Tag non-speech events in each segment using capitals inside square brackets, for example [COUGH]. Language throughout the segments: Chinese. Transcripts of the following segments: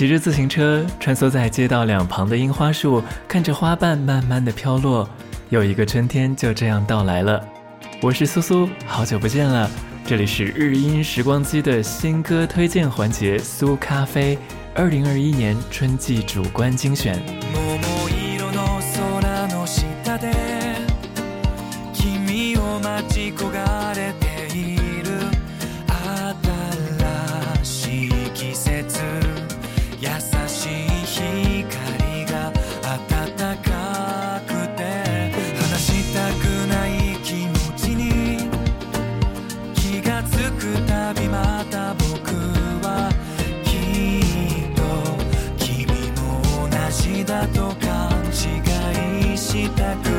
骑着自行车穿梭在街道两旁的樱花树，看着花瓣慢慢的飘落，又一个春天就这样到来了。我是苏苏，好久不见了，这里是日音时光机的新歌推荐环节，苏咖啡，二零二一年春季主观精选。deep that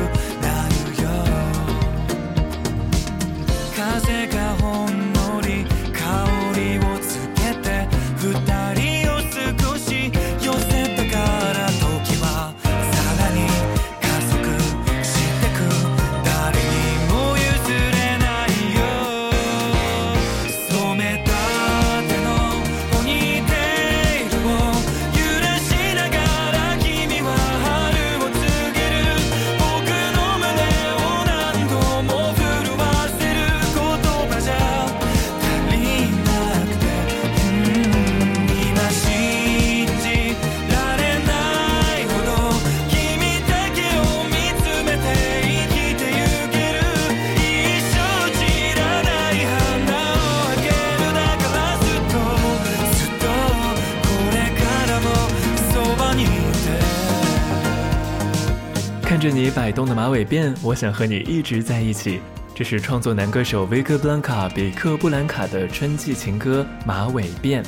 看着你摆动的马尾辫，我想和你一直在一起。这是创作男歌手维克布兰卡比克布兰卡的春季情歌《马尾辫》。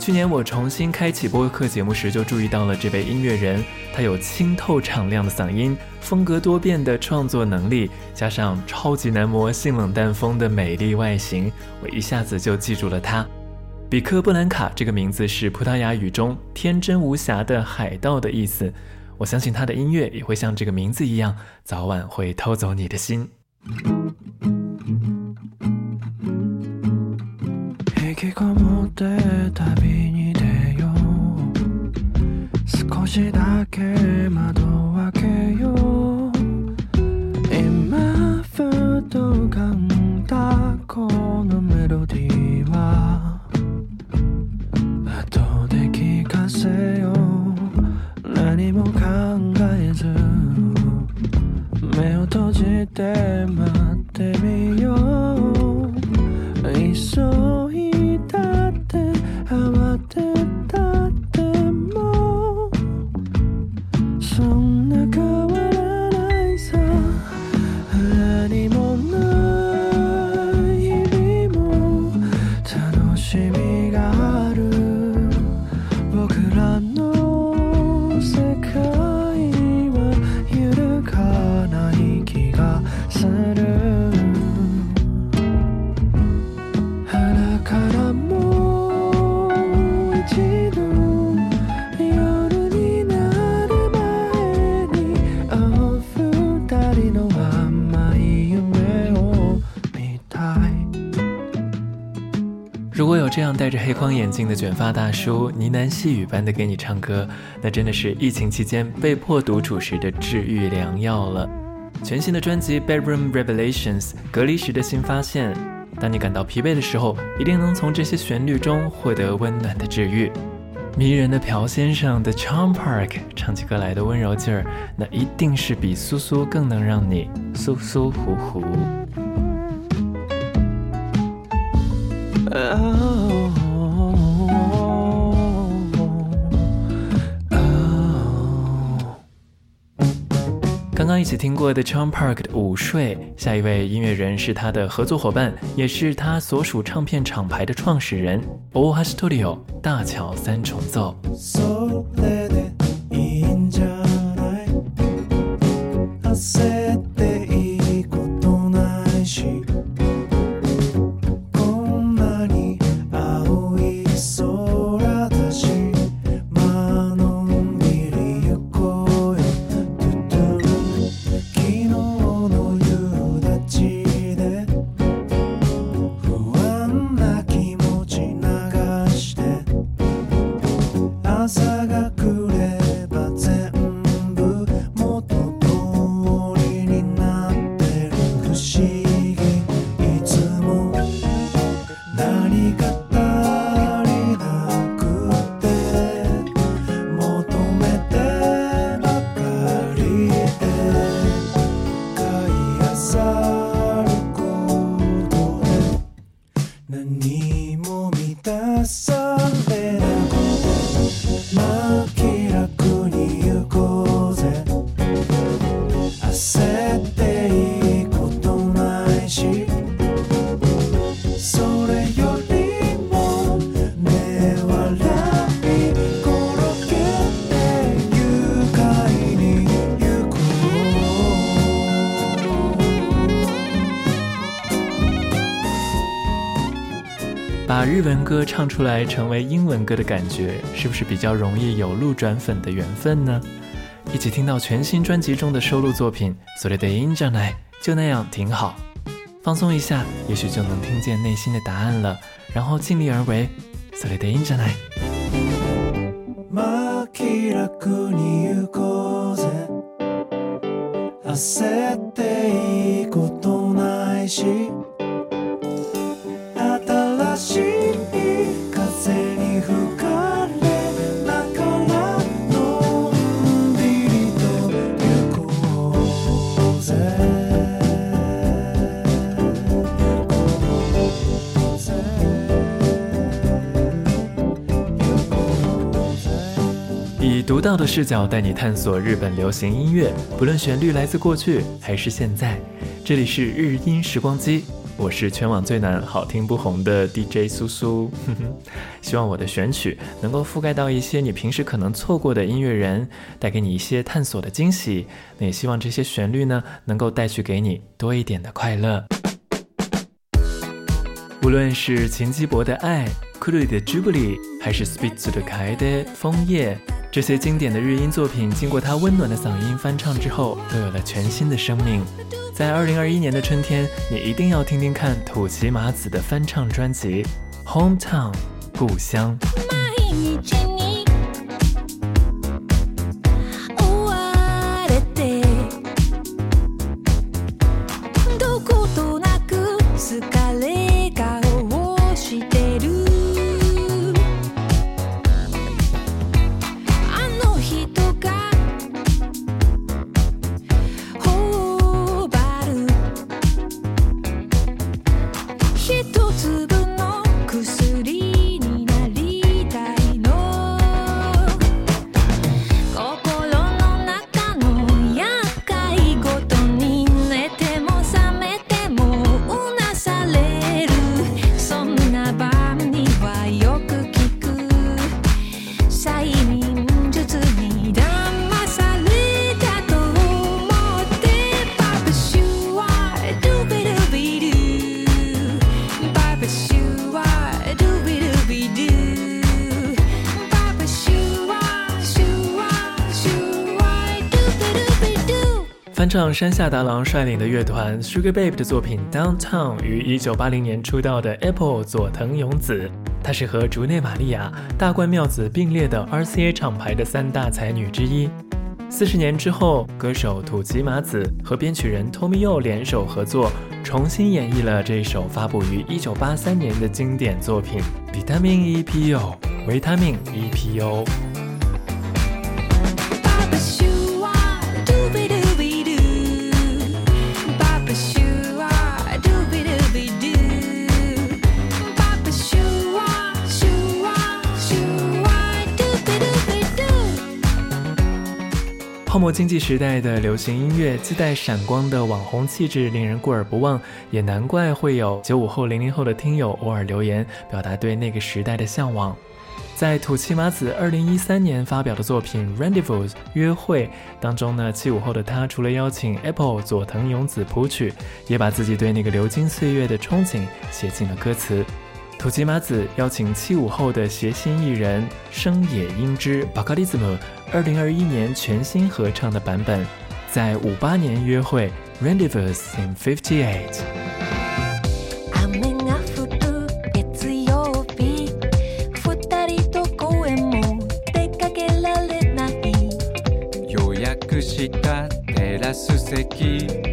去年我重新开启播客节目时，就注意到了这位音乐人。他有清透敞亮的嗓音，风格多变的创作能力，加上超级男模性冷淡风的美丽外形，我一下子就记住了他。比克布兰卡这个名字是葡萄牙语中“天真无瑕的海盗”的意思。我相信他的音乐也会像这个名字一样，早晚会偷走你的心。戴着黑框眼镜的卷发大叔呢喃细语般的给你唱歌，那真的是疫情期间被迫独处时的治愈良药了。全新的专辑《Bedroom Revelations》隔离时的新发现，当你感到疲惫的时候，一定能从这些旋律中获得温暖的治愈。迷人的朴先生的 Charm Park 唱起歌来的温柔劲儿，那一定是比苏苏更能让你舒舒服服。刚一起听过的 Charm Park 的午睡，下一位音乐人是他的合作伙伴，也是他所属唱片厂牌的创始人 Oha Studio 大桥三重奏。文歌唱出来成为英文歌的感觉，是不是比较容易有路转粉的缘分呢？一起听到全新专辑中的收录作品，所谓的音じゃない，就那样挺好。放松一下，也许就能听见内心的答案了。然后尽力而为，それでいいんじゃない。 独到的视角带你探索日本流行音乐，不论旋律来自过去还是现在。这里是日音时光机，我是全网最难好听不红的 DJ 苏苏。[LAUGHS] 希望我的选曲能够覆盖到一些你平时可能错过的音乐人，带给你一些探索的惊喜。那也希望这些旋律呢，能够带去给你多一点的快乐。无论是秦基博的《爱》、库里的《朱古力》，还是 Spitz 的《凯的枫叶》。这些经典的日音作品，经过他温暖的嗓音翻唱之后，都有了全新的生命。在二零二一年的春天，你一定要听听看土岐麻子的翻唱专辑《Hometown》故乡。翻唱山下达郎率领的乐团 Sugar Babe 的作品 Downtown 于1980年出道的 Apple 佐藤勇子，她是和竹内玛利亚、大关妙子并列的 RCA 厂牌的三大才女之一。四十年之后，歌手土岐麻子和编曲人 Tomio 联手合作，重新演绎了这首发布于1983年的经典作品 Vitamin EPO 维他命 EPO。泡沫经济时代的流行音乐自带闪光的网红气质，令人过耳不忘，也难怪会有九五后、零零后的听友偶尔留言表达对那个时代的向往。在土岐麻子二零一三年发表的作品《Rendezvous》约会当中呢，七五后的他除了邀请 Apple 佐藤勇子谱曲，也把自己对那个流金岁月的憧憬写进了歌词。土岐麻子邀请七五后的谐星艺人生野英之 Bakalism，二零二一年全新合唱的版本，在五八年约会 Rendezvous in Fifty Eight。したテラス席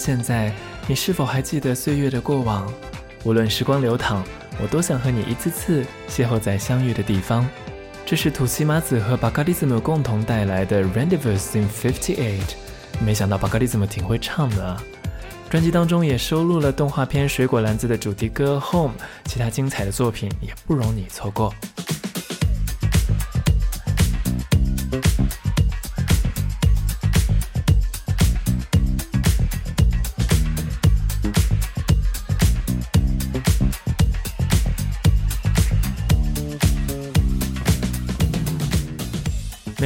现在，你是否还记得岁月的过往？无论时光流淌，我都想和你一次次邂逅在相遇的地方。这是土西马子和巴卡利兹姆共同带来的《Rendezvous in Fifty Eight》。没想到巴卡利兹姆挺会唱的啊！专辑当中也收录了动画片《水果篮子》的主题歌《Home》，其他精彩的作品也不容你错过。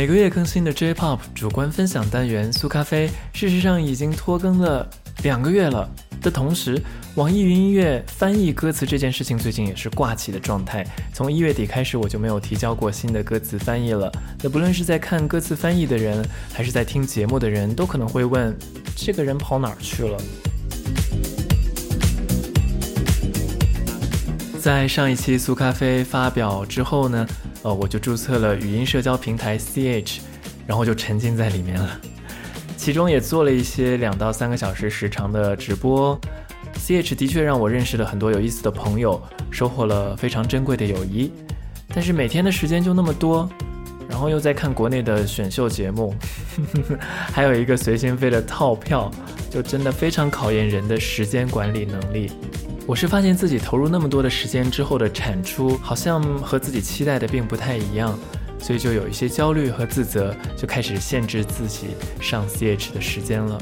每个月更新的 J-Pop 主观分享单元苏咖啡，事实上已经拖更了两个月了。的同时，网易云音乐翻译歌词这件事情最近也是挂起的状态。从一月底开始，我就没有提交过新的歌词翻译了。那不论是在看歌词翻译的人，还是在听节目的人，都可能会问：这个人跑哪儿去了？在上一期苏咖啡发表之后呢？呃，我就注册了语音社交平台 CH，然后就沉浸在里面了。其中也做了一些两到三个小时时长的直播。CH 的确让我认识了很多有意思的朋友，收获了非常珍贵的友谊。但是每天的时间就那么多，然后又在看国内的选秀节目，[LAUGHS] 还有一个随心飞的套票，就真的非常考验人的时间管理能力。我是发现自己投入那么多的时间之后的产出，好像和自己期待的并不太一样，所以就有一些焦虑和自责，就开始限制自己上 CH 的时间了。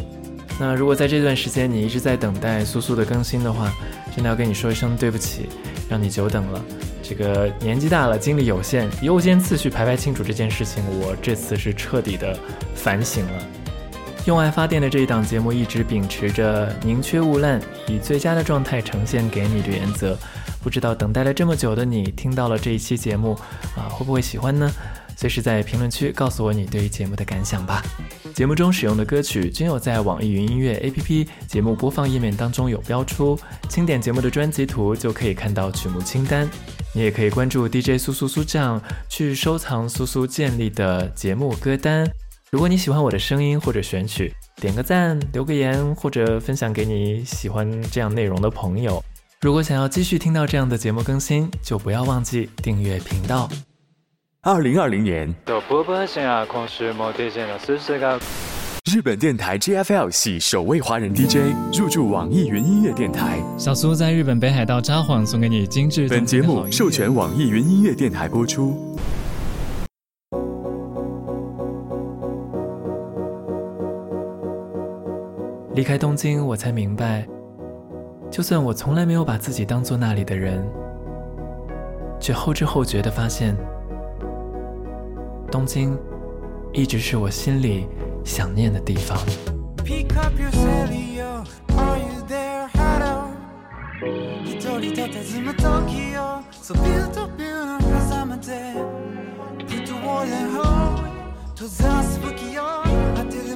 那如果在这段时间你一直在等待苏苏的更新的话，真的要跟你说一声对不起，让你久等了。这个年纪大了，精力有限，优先次序排排清楚这件事情，我这次是彻底的反省了。用爱发电的这一档节目一直秉持着宁缺毋滥，以最佳的状态呈现给你的原则。不知道等待了这么久的你，听到了这一期节目啊，会不会喜欢呢？随时在评论区告诉我你对于节目的感想吧。节目中使用的歌曲均有在网易云音乐 APP 节目播放页面当中有标出，轻点节目的专辑图就可以看到曲目清单。你也可以关注 DJ 苏苏苏酱去收藏苏苏建立的节目歌单。如果你喜欢我的声音或者选曲，点个赞，留个言，或者分享给你喜欢这样内容的朋友。如果想要继续听到这样的节目更新，就不要忘记订阅频道。二零二零年，日本电台 JFL 系首位华人 DJ 入驻网易云音乐电台。小苏在日本北海道札幌送给你精致。本节目授权网易云音乐电台播出。离开东京，我才明白，就算我从来没有把自己当做那里的人，却后知后觉地发现，东京一直是我心里想念的地方。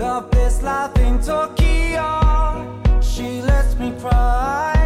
Love this life in Tokyo. She lets me cry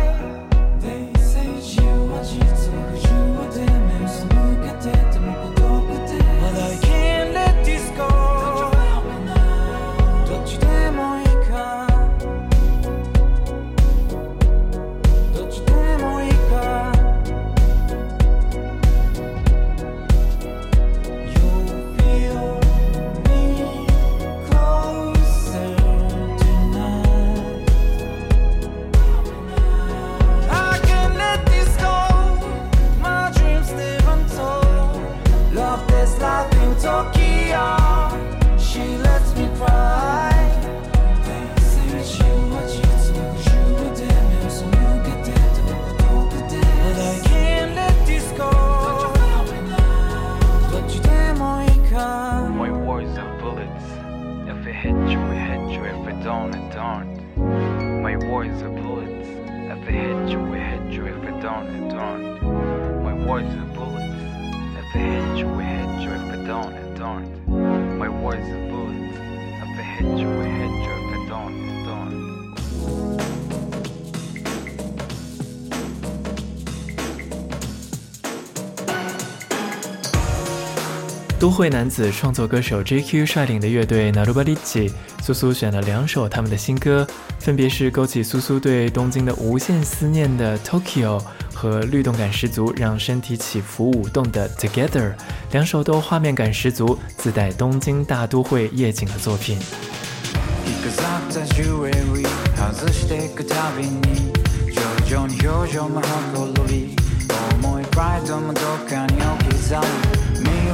都会男子创作歌手 JQ 率领的乐队 Narubalichi，苏苏选了两首他们的新歌，分别是勾起苏苏对东京的无限思念的 Tokyo 和律动感十足、让身体起伏舞动的 Together，两首都画面感十足、自带东京大都会夜景的作品。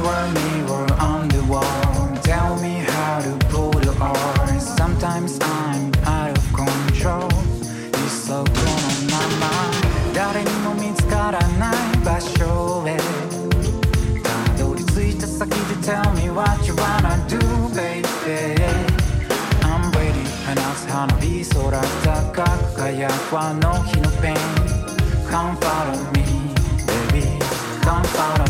飾ったジュエリー外してくたびに徐々に表情もほころび重いプライドもどっかに置き去る Mirror, mirror on the wall Tell me how to pull the oar Sometimes I'm out of control いっそこのまま誰にも見つからない場所へたどり着いた先で Tell me what you wanna do baby I'm ready 話す花火空高く輝くあの日のペン Come follow me baby Come follow me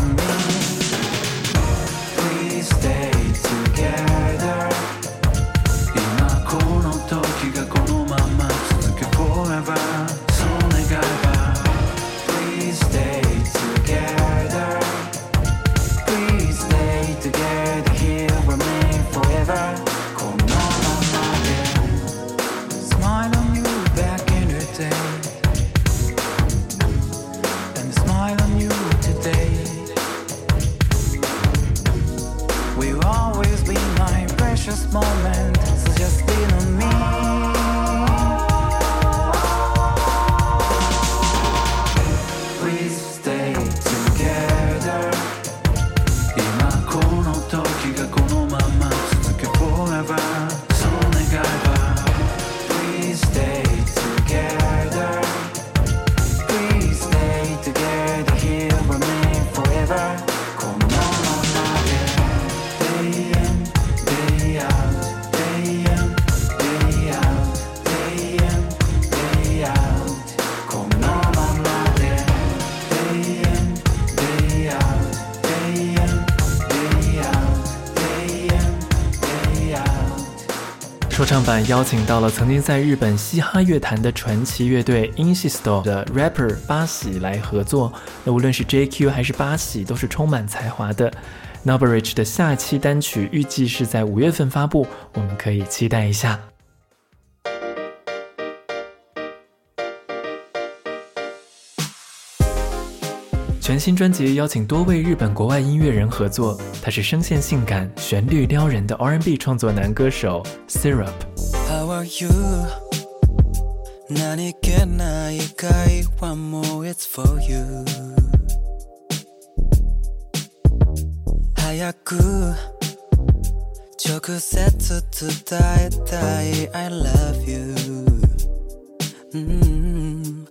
邀请到了曾经在日本嘻哈乐坛的传奇乐队 Insisto 的 rapper 八喜来合作。那无论是 JQ 还是八喜，都是充满才华的。Nobridge 的下期单曲预计是在五月份发布，我们可以期待一下。全新专辑邀请多位日本国外音乐人合作，他是声线性感、旋律撩人的 R&B 创作男歌手 Syrup。 How are you?何気ない会話も It's for you 早く直接伝えたい I love you うん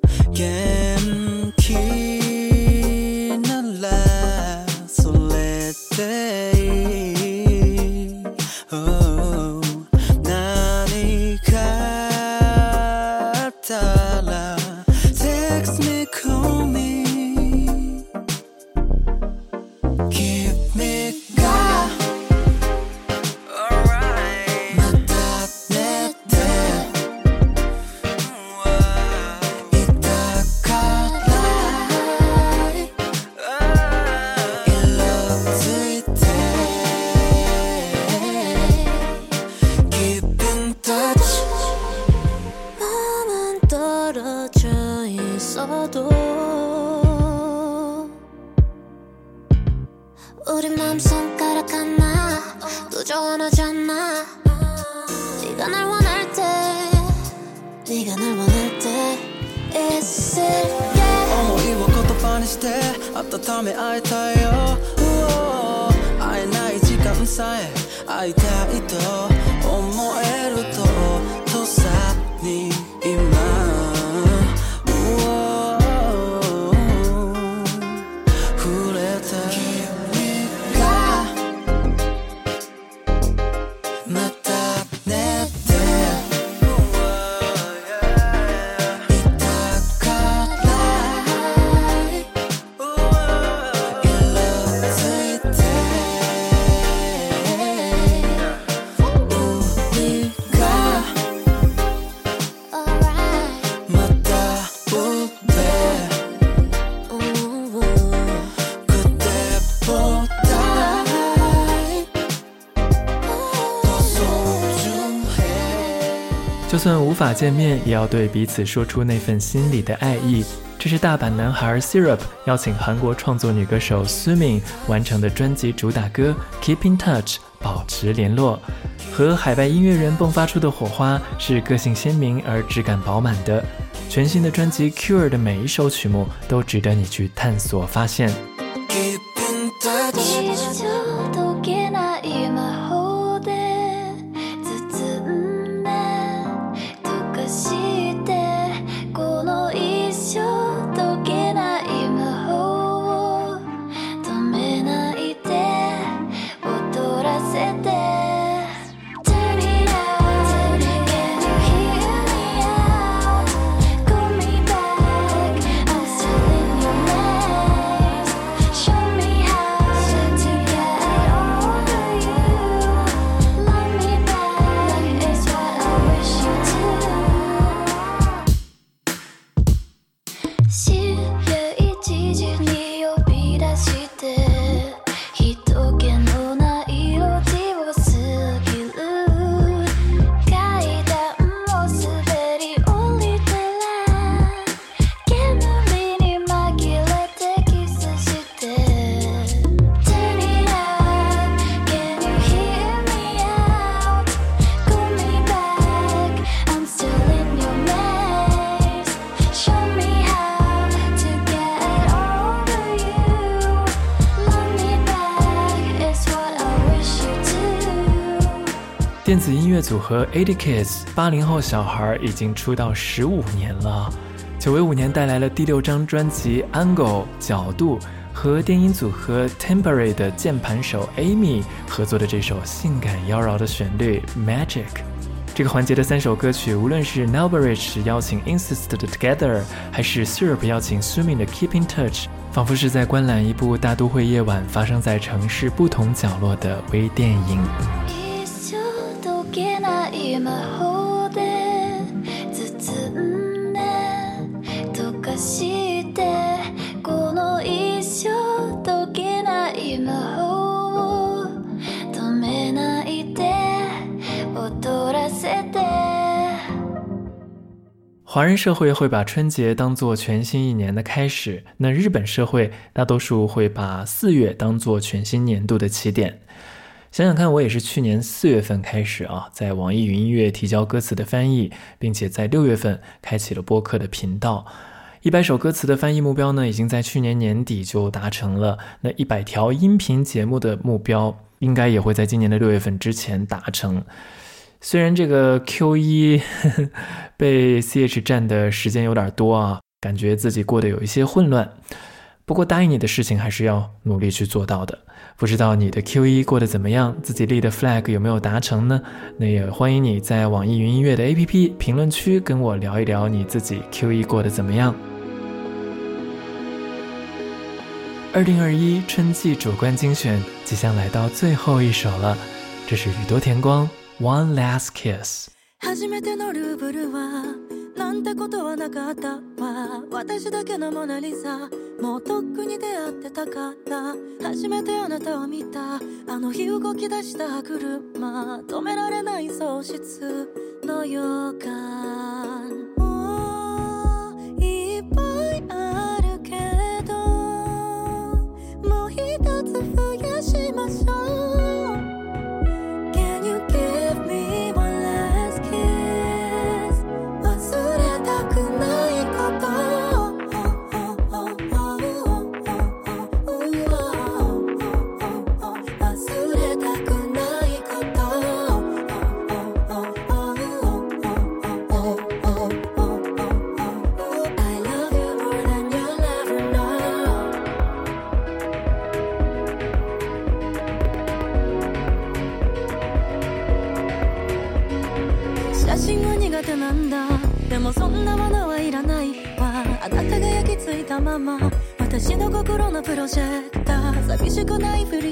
见面，也要对彼此说出那份心里的爱意。这是大阪男孩 Syrup 邀请韩国创作女歌手 Sumin 完成的专辑主打歌《Keep in Touch》，保持联络。和海外音乐人迸发出的火花是个性鲜明而质感饱满的。全新的专辑《Cure》的每一首曲目都值得你去探索发现。音乐组合 Eighty Kids 八零后小孩已经出道十五年了，九尾五年带来了第六张专辑《Angle》角度和电音组合 Temporary 的键盘手 Amy 合作的这首性感妖娆的旋律《Magic》。这个环节的三首歌曲，无论是 n e l b r i d g e 邀请 Insist 的 Together，还是 Syrup 邀请 Sumin 的 Keep in Touch，仿佛是在观览一部大都会夜晚发生在城市不同角落的微电影。一生溶けない魔法で包んで溶かしてこの一生溶けない魔法を止めないで踊らせて华人社会会把春节当做全新一年的开始，那日本社会大多数会把四月当做全新年度的起点。 想想看，我也是去年四月份开始啊，在网易云音乐提交歌词的翻译，并且在六月份开启了播客的频道。一百首歌词的翻译目标呢，已经在去年年底就达成了。那一百条音频节目的目标，应该也会在今年的六月份之前达成。虽然这个 Q 一 [LAUGHS] 被 CH 占的时间有点多啊，感觉自己过得有一些混乱。不过答应你的事情还是要努力去做到的。不知道你的 Q 一过得怎么样？自己立的 flag 有没有达成呢？那也欢迎你在网易云音乐的 APP 评论区跟我聊一聊你自己 Q 一过得怎么样。二零二一春季主观精选即将来到最后一首了，这是宇多田光。One Last Kiss。なんてことはなかったわ。私だけのモナリザ。もうとっくに出会ってたから初めてあなたを見た。あの日動き出した車。止められない喪失の予感。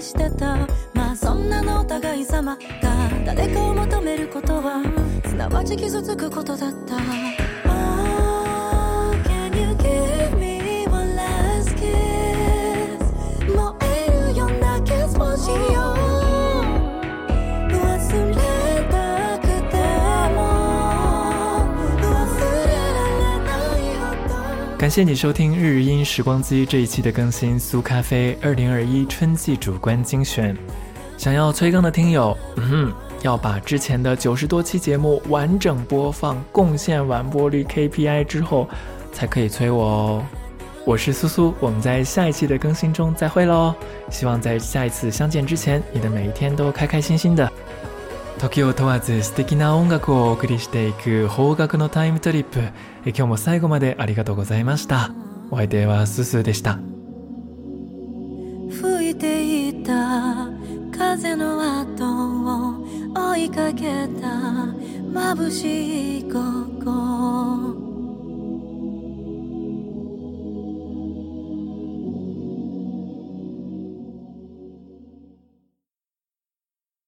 してた。まあそんなのお互い様が誰かを求めることはすなわち傷つくことだった。感谢你收听日音时光机这一期的更新，苏咖啡二零二一春季主观精选。想要催更的听友，嗯哼，要把之前的九十多期节目完整播放，贡献完播率 KPI 之后，才可以催我哦。我是苏苏，我们在下一期的更新中再会喽！希望在下一次相见之前，你的每一天都开开心心的。時を問わず素敵な音楽をお送りしていく邦楽のタイムトリップ。え今日も最後までありがとうございました。お相手はすすでした。吹いていた風の後を追いかけた眩しい心。